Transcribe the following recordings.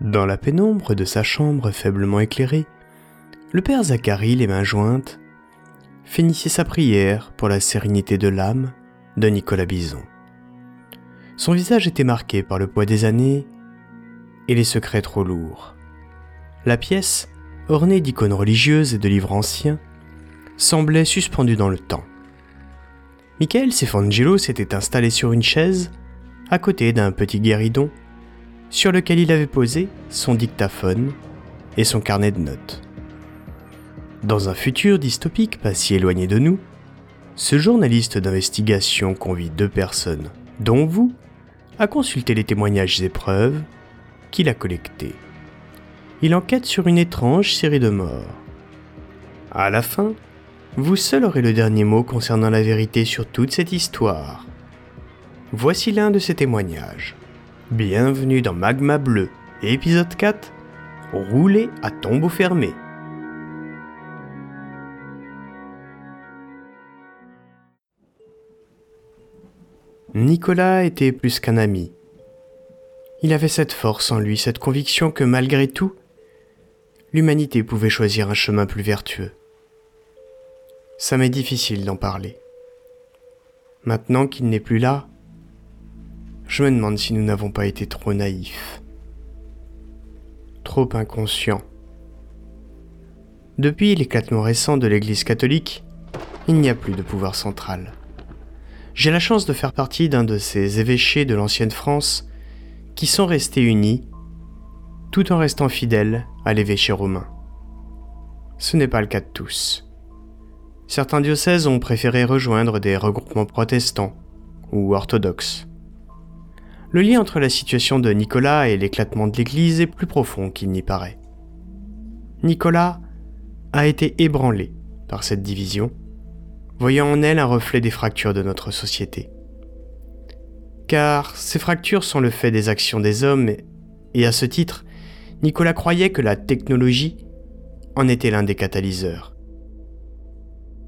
Dans la pénombre de sa chambre faiblement éclairée, le père Zacharie, les mains jointes, finissait sa prière pour la sérénité de l'âme de Nicolas Bison. Son visage était marqué par le poids des années et les secrets trop lourds. La pièce, ornée d'icônes religieuses et de livres anciens, semblait suspendue dans le temps. Michael Sefangelo s'était installé sur une chaise, à côté d'un petit guéridon, sur lequel il avait posé son dictaphone et son carnet de notes. Dans un futur dystopique pas si éloigné de nous, ce journaliste d'investigation convie deux personnes, dont vous, à consulter les témoignages et preuves qu'il a collectés. Il enquête sur une étrange série de morts. À la fin, vous seul aurez le dernier mot concernant la vérité sur toute cette histoire. Voici l'un de ces témoignages. Bienvenue dans Magma Bleu, épisode 4, Rouler à tombeau fermé. Nicolas était plus qu'un ami. Il avait cette force en lui, cette conviction que malgré tout, l'humanité pouvait choisir un chemin plus vertueux. Ça m'est difficile d'en parler. Maintenant qu'il n'est plus là, je me demande si nous n'avons pas été trop naïfs, trop inconscients. Depuis l'éclatement récent de l'Église catholique, il n'y a plus de pouvoir central. J'ai la chance de faire partie d'un de ces évêchés de l'ancienne France qui sont restés unis tout en restant fidèles à l'évêché romain. Ce n'est pas le cas de tous. Certains diocèses ont préféré rejoindre des regroupements protestants ou orthodoxes. Le lien entre la situation de Nicolas et l'éclatement de l'Église est plus profond qu'il n'y paraît. Nicolas a été ébranlé par cette division, voyant en elle un reflet des fractures de notre société. Car ces fractures sont le fait des actions des hommes, et à ce titre, Nicolas croyait que la technologie en était l'un des catalyseurs.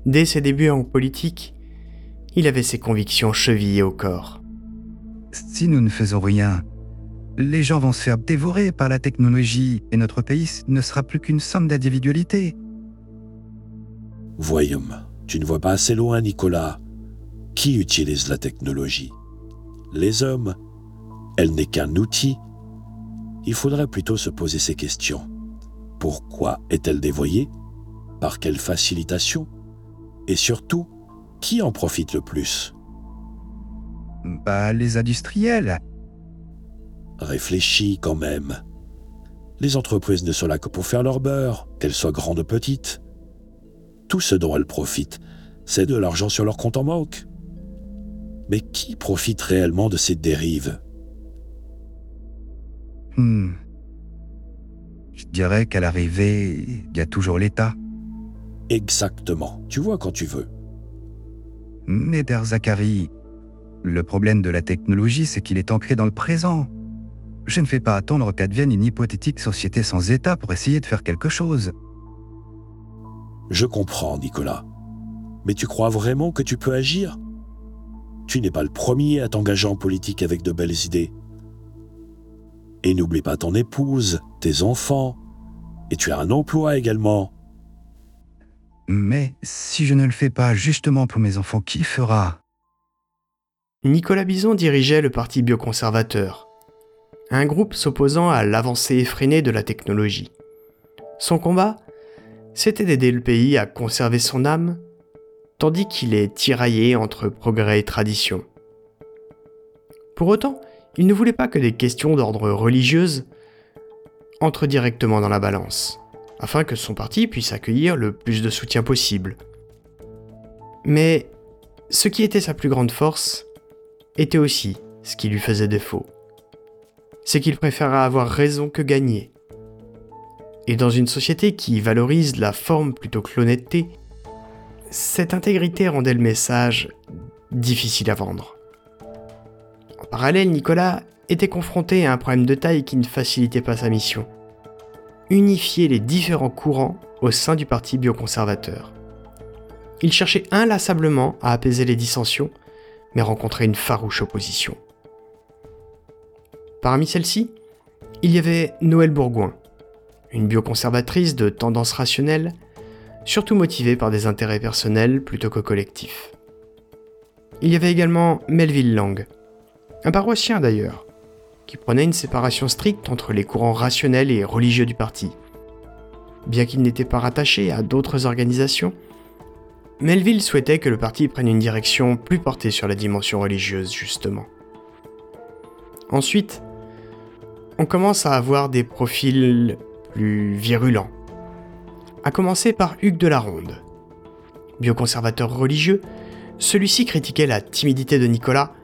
Dès ses débuts en politique, il avait ses convictions chevillées au corps. Si nous ne faisons rien, les gens vont se faire dévorer par la technologie et notre pays ne sera plus qu'une somme d'individualité. Voyons, tu ne vois pas assez loin, Nicolas. Qui utilise la technologie? Les hommes? Elle n'est qu'un outil. Il faudrait plutôt se poser ces questions. Pourquoi est-elle dévoyée? Par quelle facilitation? Et surtout, qui en profite le plus? Bah, les industriels. Réfléchis quand même. Les entreprises ne sont là que pour faire leur beurre, qu'elles soient grandes ou petites. Tout ce dont elles profitent, c'est de l'argent sur leur compte en banque. Mais qui profite réellement de ces dérives? Hmm. Je dirais qu'à l'arrivée, il y a toujours l'État. Exactement. Tu vois quand tu veux. Neder Zachary, le problème de la technologie, c'est qu'il est ancré dans le présent. Je ne fais pas attendre qu'advienne une hypothétique société sans État pour essayer de faire quelque chose. Je comprends, Nicolas. Mais tu crois vraiment que tu peux agir? Tu n'es pas le premier à t'engager en politique avec de belles idées. Et n'oublie pas ton épouse, tes enfants, et tu as un emploi également. Mais si je ne le fais pas justement pour mes enfants, qui fera? Nicolas Bison dirigeait le Parti bioconservateur, un groupe s'opposant à l'avancée effrénée de la technologie. Son combat, c'était d'aider le pays à conserver son âme, tandis qu'il est tiraillé entre progrès et tradition. Pour autant, il ne voulait pas que des questions d'ordre religieuse entrent directement dans la balance, afin que son parti puisse accueillir le plus de soutien possible. Mais ce qui était sa plus grande force était aussi ce qui lui faisait défaut. C'est qu'il préférait avoir raison que gagner. Et dans une société qui valorise la forme plutôt que l'honnêteté, cette intégrité rendait le message difficile à vendre. En parallèle, Nicolas était confronté à un problème de taille qui ne facilitait pas sa mission. Unifier les différents courants au sein du parti bioconservateur. Il cherchait inlassablement à apaiser les dissensions, mais rencontrait une farouche opposition. Parmi celles-ci, Il y avait Noël Bourgoin, une bioconservatrice de tendance rationnelle, surtout motivée par des intérêts personnels plutôt que collectifs. Il y avait également Melville Lang, un paroissien d'ailleurs, qui prenait une séparation stricte entre les courants rationnels et religieux du parti. Bien qu'il n'était pas rattaché à d'autres organisations, Melville souhaitait que le parti prenne une direction plus portée sur la dimension religieuse, justement. Ensuite, on commence à avoir des profils plus virulents. À commencer par Hugues de la Ronde. Bioconservateur religieux, celui-ci critiquait la timidité de Nicolas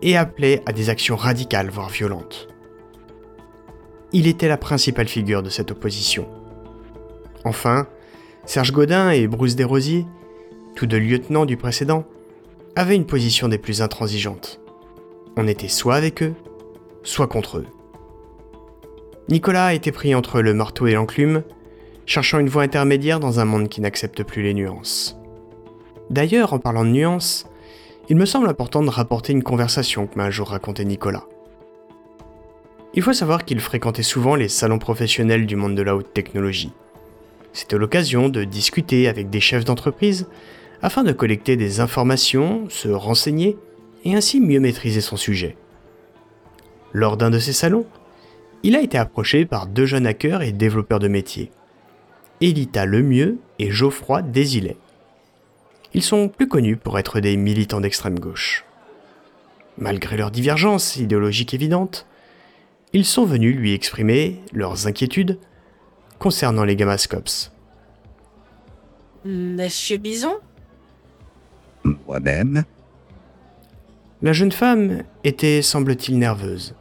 et appelait à des actions radicales, voire violentes. Il était la principale figure de cette opposition. Enfin, Serge Godin et Bruce Desrosiers, tous deux lieutenants du précédent, avaient une position des plus intransigeantes. On était soit avec eux, soit contre eux. Nicolas était pris entre le marteau et l'enclume, cherchant une voie intermédiaire dans un monde qui n'accepte plus les nuances. D'ailleurs, en parlant de nuances, il me semble important de rapporter une conversation que m'a un jour raconté Nicolas. Il faut savoir qu'il fréquentait souvent les salons professionnels du monde de la haute technologie. C'était l'occasion de discuter avec des chefs d'entreprise afin de collecter des informations, se renseigner et ainsi mieux maîtriser son sujet. Lors d'un de ces salons, il a été approché par deux jeunes hackers et développeurs de métier, Elita Lemieux et Geoffroy Désilet. Ils sont plus connus pour être des militants d'extrême gauche. Malgré leurs divergences idéologiques évidentes, ils sont venus lui exprimer leurs inquiétudes concernant les Gamascopes. Monsieur Bison? Moi-même La jeune femme était, semble-t-il, nerveuse.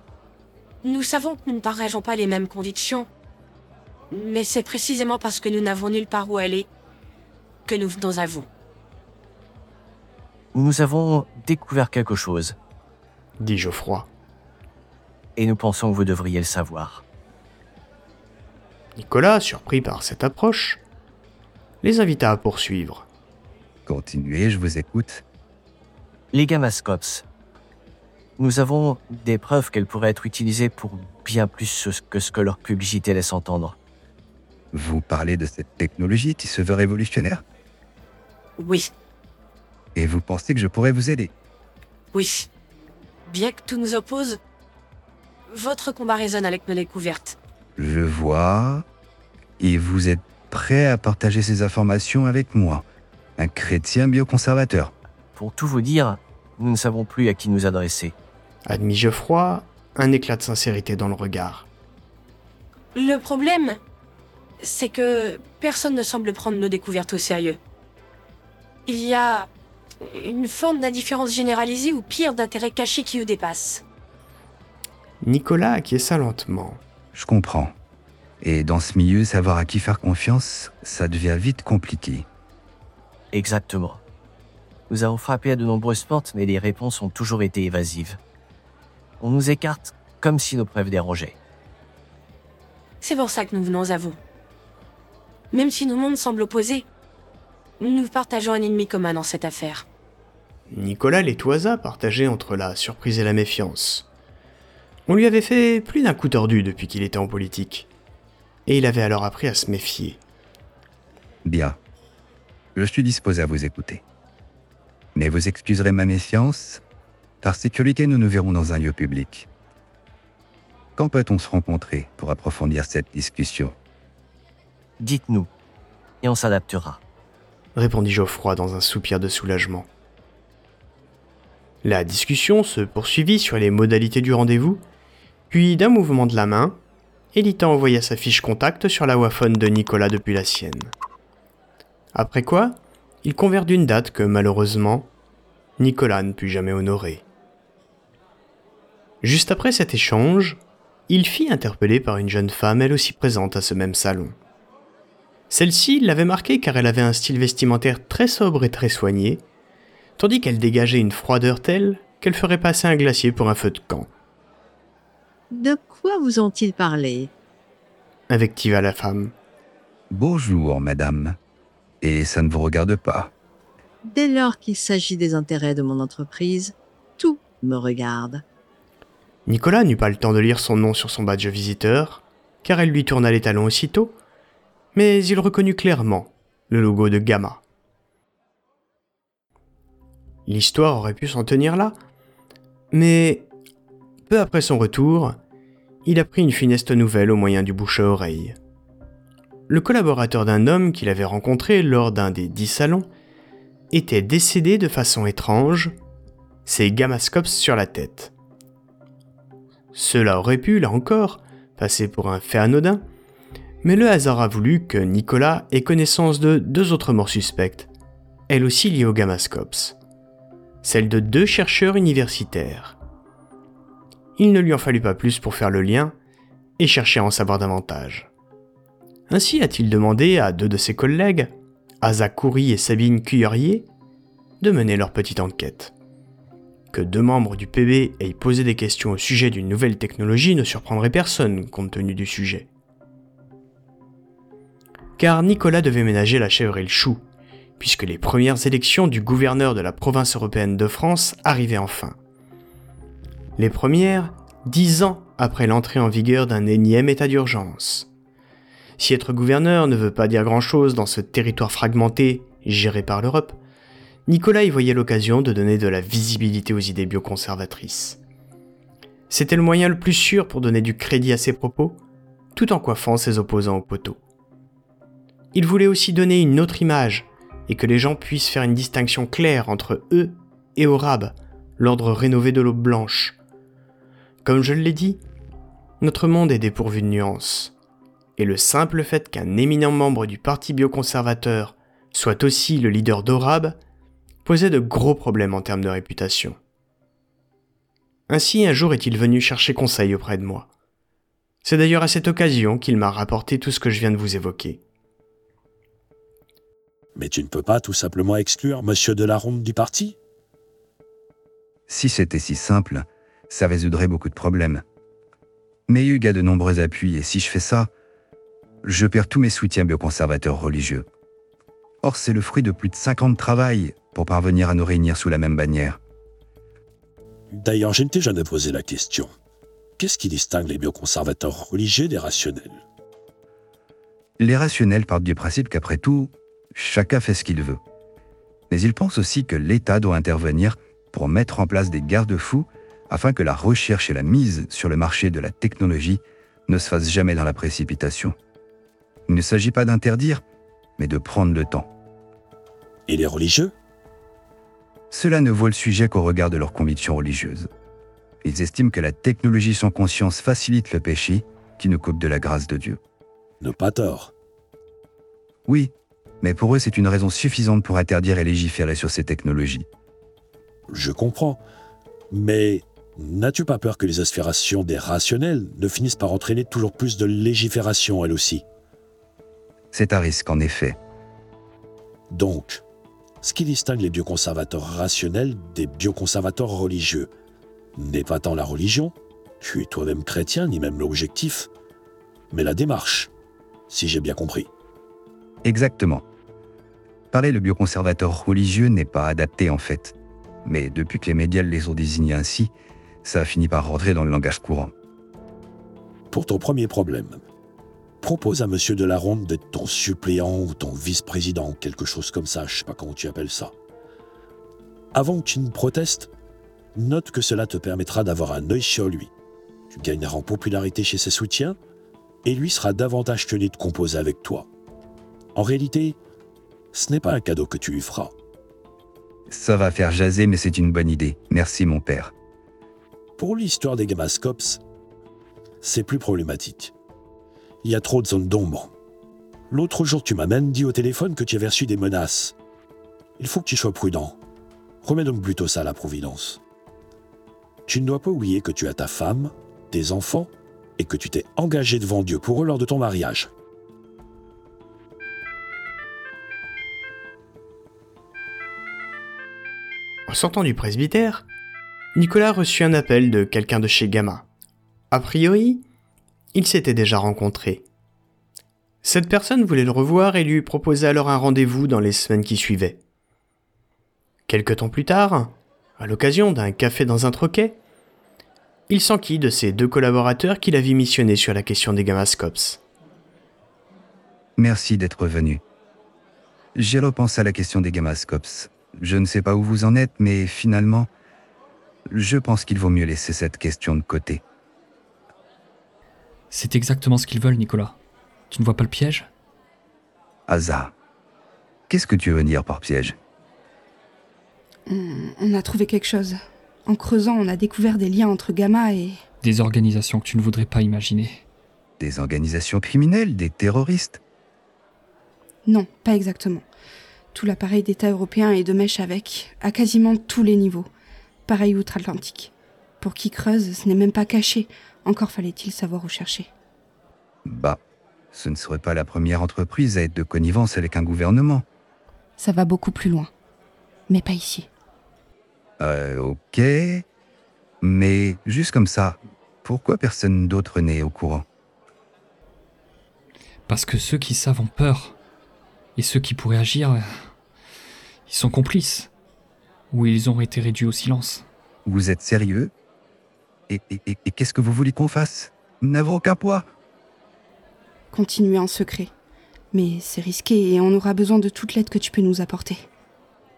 Nous savons que nous ne partageons pas les mêmes convictions. Mais c'est précisément parce que nous n'avons nulle part où aller que nous venons à vous. Nous avons découvert quelque chose, dit Geoffroy. et nous pensons que vous devriez le savoir. Nicolas, surpris par cette approche, les invita à poursuivre. Continuez, je vous écoute. Les Gamascopes. Nous avons des preuves qu'elles pourraient être utilisées pour bien plus que ce que leur publicité laisse entendre. Vous parlez de cette technologie qui se veut révolutionnaire? Oui, et vous pensez que je pourrais vous aider? Oui. Bien que tout nous oppose, votre combat résonne avec nos découvertes. Je vois. Et vous êtes prêt à partager ces informations avec moi, un chrétien bioconservateur. Pour tout vous dire, nous ne savons plus à qui nous adresser. Admis Geoffroy, un éclat de sincérité dans le regard. Le problème, c'est que personne ne semble prendre nos découvertes au sérieux. Il y a une forme d'indifférence généralisée ou pire d'intérêt caché qui nous dépasse. Nicolas acquiesça lentement. Je comprends. Et dans ce milieu, savoir à qui faire confiance, ça devient vite compliqué. Exactement. Nous avons frappé à de nombreuses portes, mais les réponses ont toujours été évasives. On nous écarte comme si nos preuves dérangeaient. C'est pour ça que nous venons à vous. Même si nos mondes semblent opposés, nous partageons un ennemi commun dans cette affaire. Nicolas les toisa partagé entre la surprise et la méfiance. On lui avait fait plus d'un coup tordu depuis qu'il était en politique. Et il avait alors appris à se méfier. Bien. Je suis disposé à vous écouter. Mais vous excuserez ma méfiance. Par sécurité, nous nous verrons dans un lieu public. Quand peut-on se rencontrer pour approfondir cette discussion? Dites-nous, et on s'adaptera. répondit Geoffroy dans un soupir de soulagement. La discussion se poursuivit sur les modalités du rendez-vous, puis d'un mouvement de la main, Elita envoya sa fiche contact sur la waphone de Nicolas depuis la sienne. Après quoi, ils convinrent d'une date que malheureusement, Nicolas ne put jamais honorer. Juste après cet échange, il fit interpeller par une jeune femme elle aussi présente à ce même salon. Celle-ci l'avait marqué car elle avait un style vestimentaire très sobre et très soigné, tandis qu'elle dégageait une froideur telle qu'elle ferait passer un glacier pour un feu de camp, De quoi vous ont-ils parlé? Invectiva la femme. Bonjour, madame. Et ça ne vous regarde pas. Dès lors qu'il s'agit des intérêts de mon entreprise, tout me regarde. Nicolas n'eut pas le temps de lire son nom sur son badge visiteur, car elle lui tourna les talons aussitôt, mais il reconnut clairement le logo de Gamma. L'histoire aurait pu s'en tenir là, mais peu après son retour, il apprit une funeste nouvelle au moyen du bouche à oreille. Le collaborateur d'un homme qu'il avait rencontré lors d'un des dix salons était décédé de façon étrange, ses gamascopes sur la tête. Cela aurait pu, là encore, passer pour un fait anodin, mais le hasard a voulu que Nicolas ait connaissance de deux autres morts suspectes, elles aussi liées aux gamascopes, celles de deux chercheurs universitaires. Il ne lui en fallut pas plus pour faire le lien et chercher à en savoir davantage. Ainsi a-t-il demandé à deux de ses collègues, Asa Coury et Sabine Cuyerier, de mener leur petite enquête. Que deux membres du PB aient posé des questions au sujet d'une nouvelle technologie ne surprendrait personne compte tenu du sujet. Car Nicolas devait ménager la chèvre et le chou, puisque les premières élections du gouverneur de la province européenne de France arrivaient enfin. Les premières, dix ans après l'entrée en vigueur d'un énième état d'urgence. Si être gouverneur ne veut pas dire grand-chose dans ce territoire fragmenté géré par l'Europe, Nicolas y voyait l'occasion de donner de la visibilité aux idées bioconservatrices. C'était le moyen le plus sûr pour donner du crédit à ses propos, tout en coiffant ses opposants au poteau. Il voulait aussi donner une autre image, et que les gens puissent faire une distinction claire entre eux et Orab, l'ordre rénové de l'aube blanche. Comme je l'ai dit, notre monde est dépourvu de nuances et le simple fait qu'un éminent membre du parti bioconservateur soit aussi le leader d'Orab posait de gros problèmes en termes de réputation. Ainsi, un jour est-il venu chercher conseil auprès de moi. C'est d'ailleurs à cette occasion qu'il m'a rapporté tout ce que je viens de vous évoquer. Mais tu ne peux pas tout simplement exclure Monsieur de la Ronde du parti? Si c'était si simple, ça résoudrait beaucoup de problèmes. Mais Hugues a de nombreux appuis et si je fais ça, je perds tous mes soutiens bioconservateurs religieux. Or, c'est le fruit de plus de 5 ans de travail pour parvenir à nous réunir sous la même bannière. D'ailleurs, je ne t'ai jamais posé la question. Qu'est-ce qui distingue les bioconservateurs religieux des rationnels? Les rationnels partent du principe qu'après tout, chacun fait ce qu'il veut. Mais ils pensent aussi que l'État doit intervenir pour mettre en place des garde-fous afin que la recherche et la mise sur le marché de la technologie ne se fassent jamais dans la précipitation. Il ne s'agit pas d'interdire, mais de prendre le temps. Et les religieux? Cela ne voit le sujet qu'au regard de leurs convictions religieuses. Ils estiment que la technologie sans conscience facilite le péché qui nous coupe de la grâce de Dieu. Ne pas tort. Oui, mais pour eux c'est une raison suffisante pour interdire et légiférer sur ces technologies. Je comprends. Mais n'as-tu pas peur que les aspirations des rationnels ne finissent par entraîner toujours plus de légifération elles aussi? C'est un risque en effet. Donc, ce qui distingue les bioconservateurs rationnels des bioconservateurs religieux n'est pas tant la religion, tu es toi-même chrétien, ni même l'objectif, mais la démarche, si j'ai bien compris. Exactement. Parler de bioconservateurs religieux n'est pas adapté en fait. Mais depuis que les médias les ont désignés ainsi, ça a fini par rentrer dans le langage courant. Pour ton premier problème, propose à Monsieur de la Ronde d'être ton suppléant ou ton vice-président, quelque chose comme ça, je sais pas comment tu appelles ça. Avant que tu ne protestes, note que cela te permettra d'avoir un œil sur lui. Tu gagneras en popularité chez ses soutiens, et lui sera davantage tenu de composer avec toi. En réalité, ce n'est pas un cadeau que tu lui feras. Ça va faire jaser, mais c'est une bonne idée. Merci mon père. Pour l'histoire des gamascopes, c'est plus problématique. Il y a trop de zones d'ombre. L'autre jour, tu m'as même dit au téléphone que tu avais reçu des menaces. Il faut que tu sois prudent. Remets donc plutôt ça à la Providence. Tu ne dois pas oublier que tu as ta femme, tes enfants, et que tu t'es engagé devant Dieu pour eux lors de ton mariage. En sortant du presbytère, Nicolas reçut un appel de quelqu'un de chez Gamma. A priori, ils s'étaient déjà rencontrés. Cette personne voulait le revoir et lui proposait alors un rendez-vous dans les semaines qui suivaient. Quelque temps plus tard, à l'occasion d'un café dans un troquet, il s'enquit de ses deux collaborateurs qu'il avait missionnés sur la question des gamascopes. Merci d'être venu. J'ai repensé à la question des gamascopes. Je ne sais pas où vous en êtes, mais finalement, je pense qu'il vaut mieux laisser cette question de côté. C'est exactement ce qu'ils veulent, Nicolas. Tu ne vois pas le piège? Asa, qu'est-ce que tu veux dire par piège? On, on a trouvé quelque chose. En creusant, on a découvert des liens entre Gamma et... Des organisations que tu ne voudrais pas imaginer. Des organisations criminelles, des terroristes? Non, pas exactement. Tout l'appareil d'État européen est de mèche avec, à quasiment tous les niveaux. Pareil outre-Atlantique. Pour qui creuse, ce n'est même pas caché. Encore fallait-il savoir où chercher. Bah, ce ne serait pas la première entreprise à être de connivence avec un gouvernement. Ça va beaucoup plus loin. Mais pas ici. Euh, ok. Mais juste comme ça, pourquoi personne d'autre n'est au courant? Parce que ceux qui savent ont peur. Et ceux qui pourraient agir, euh, ils sont complices. Ou ils ont été réduits au silence. Vous êtes sérieux? Et, et- et- et qu'est-ce que vous voulez qu'on fasse? N'avons aucun poids Continuer en secret. Mais c'est risqué et on aura besoin de toute l'aide que tu peux nous apporter.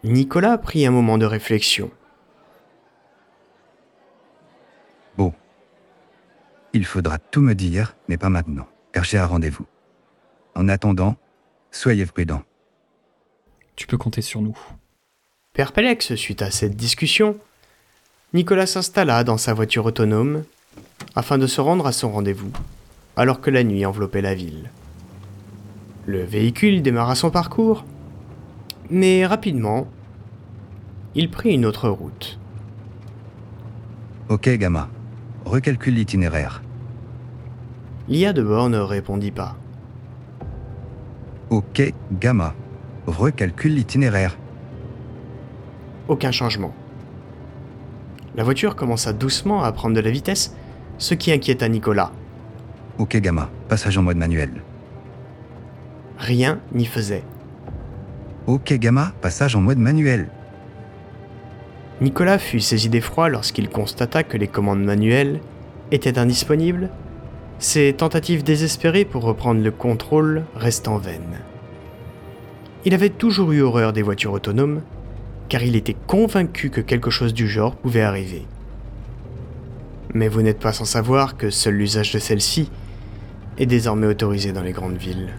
Nicolas prit un moment de réflexion. Bon. Il faudra tout me dire, mais pas maintenant, car j'ai un rendez-vous. En attendant, soyez prudents. Tu peux compter sur nous. Perplexe suite à cette discussion, Nicolas s'installa dans sa voiture autonome afin de se rendre à son rendez-vous, alors que la nuit enveloppait la ville. Le véhicule démarra son parcours, mais rapidement, il prit une autre route. Ok, Gamma. Recalcule l'itinéraire. L'IA de bord ne répondit pas. Ok, Gamma. Recalcule l'itinéraire. Aucun changement. La voiture commença doucement à prendre de la vitesse, ce qui inquiéta Nicolas. Ok, Gamma. Passage en mode manuel. Rien n'y faisait. Ok, Gamma. Passage en mode manuel. Nicolas fut saisi d'effroi lorsqu'il constata que les commandes manuelles étaient indisponibles, ses tentatives désespérées pour reprendre le contrôle restant vaines. Il avait toujours eu horreur des voitures autonomes, car il était convaincu que quelque chose du genre pouvait arriver. Mais vous n'êtes pas sans savoir que seul l'usage de celle-ci est désormais autorisé dans les grandes villes.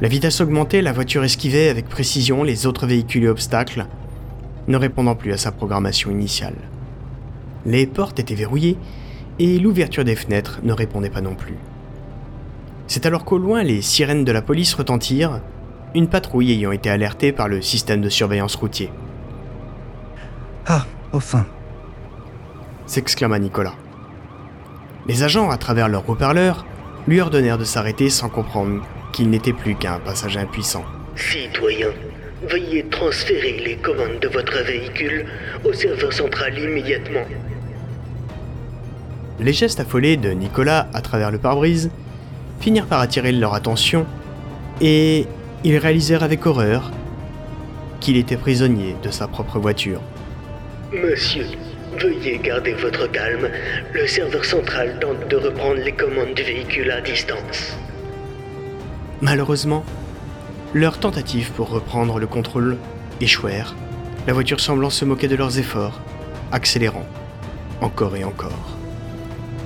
La vitesse augmentée, la voiture esquivait avec précision les autres véhicules et obstacles, ne répondant plus à sa programmation initiale. Les portes étaient verrouillées et l'ouverture des fenêtres ne répondait pas non plus. C'est alors qu'au loin les sirènes de la police retentirent, une patrouille ayant été alertée par le système de surveillance routier, Ah, enfin. s'exclama Nicolas. Les agents, à travers leurs haut-parleurs, lui ordonnèrent de s'arrêter sans comprendre qu'il n'était plus qu'un passager impuissant. Citoyen, veuillez transférer les commandes de votre véhicule au serveur central immédiatement. Les gestes affolés de Nicolas à travers le pare-brise finirent par attirer leur attention et ils réalisèrent avec horreur qu'il était prisonnier de sa propre voiture. Monsieur, veuillez garder votre calme. Le serveur central tente de reprendre les commandes du véhicule à distance. Malheureusement, leurs tentatives pour reprendre le contrôle échouèrent, la voiture semblant se moquer de leurs efforts, accélérant encore et encore.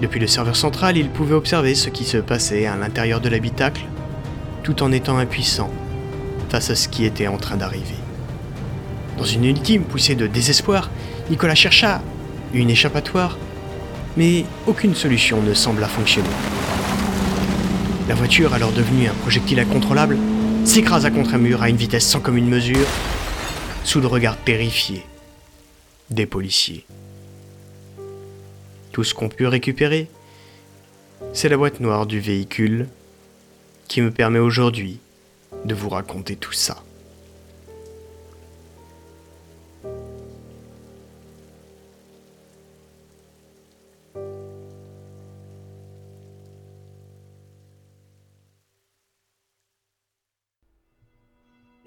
Depuis le serveur central, ils pouvaient observer ce qui se passait à l'intérieur de l'habitacle, tout en étant impuissants face à ce qui était en train d'arriver. Dans une ultime poussée de désespoir, Nicolas chercha une échappatoire, mais aucune solution ne sembla fonctionner. La voiture, alors devenue un projectile incontrôlable, s'écrasa contre un mur à une vitesse sans commune mesure, sous le regard terrifié des policiers. Tout ce qu'on put récupérer, c'est la boîte noire du véhicule qui me permet aujourd'hui de vous raconter tout ça.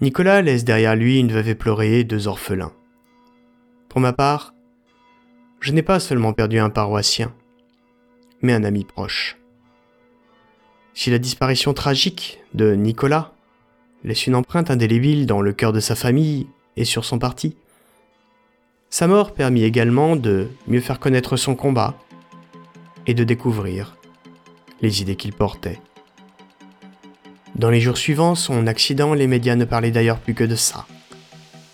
Nicolas laisse derrière lui une veuve éplorée et deux orphelins. Pour ma part, je n'ai pas seulement perdu un paroissien, mais un ami proche. Si la disparition tragique de Nicolas laisse une empreinte indélébile dans le cœur de sa famille et sur son parti, sa mort permit également de mieux faire connaître son combat et de découvrir les idées qu'il portait. Dans les jours suivants, son accident, les médias ne parlaient d'ailleurs plus que de ça,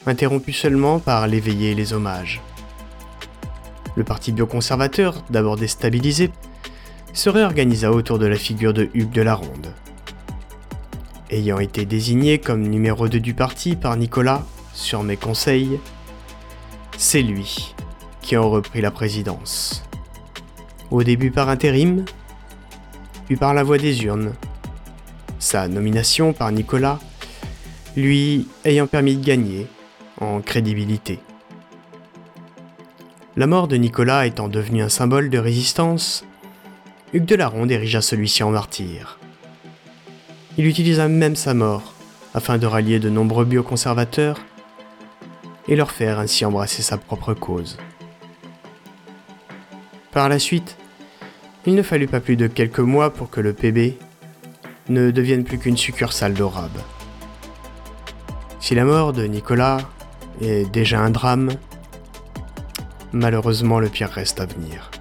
interrompu seulement par l'éveillé et les hommages. Le parti bioconservateur, d'abord déstabilisé, se réorganisa autour de la figure de Hugues de la Ronde. Ayant été désigné comme numéro 2 du parti par Nicolas, sur mes conseils, c'est lui qui en reprit la présidence. Au début par intérim, puis par la voie des urnes. Sa nomination par Nicolas, lui ayant permis de gagner en crédibilité. La mort de Nicolas étant devenue un symbole de résistance, Hugues de la celui-ci en martyr. Il utilisa même sa mort afin de rallier de nombreux bioconservateurs et leur faire ainsi embrasser sa propre cause. Par la suite, il ne fallut pas plus de quelques mois pour que le PB ne devienne plus qu'une succursale d'Orab. Si la mort de Nicolas est déjà un drame, malheureusement le pire reste à venir.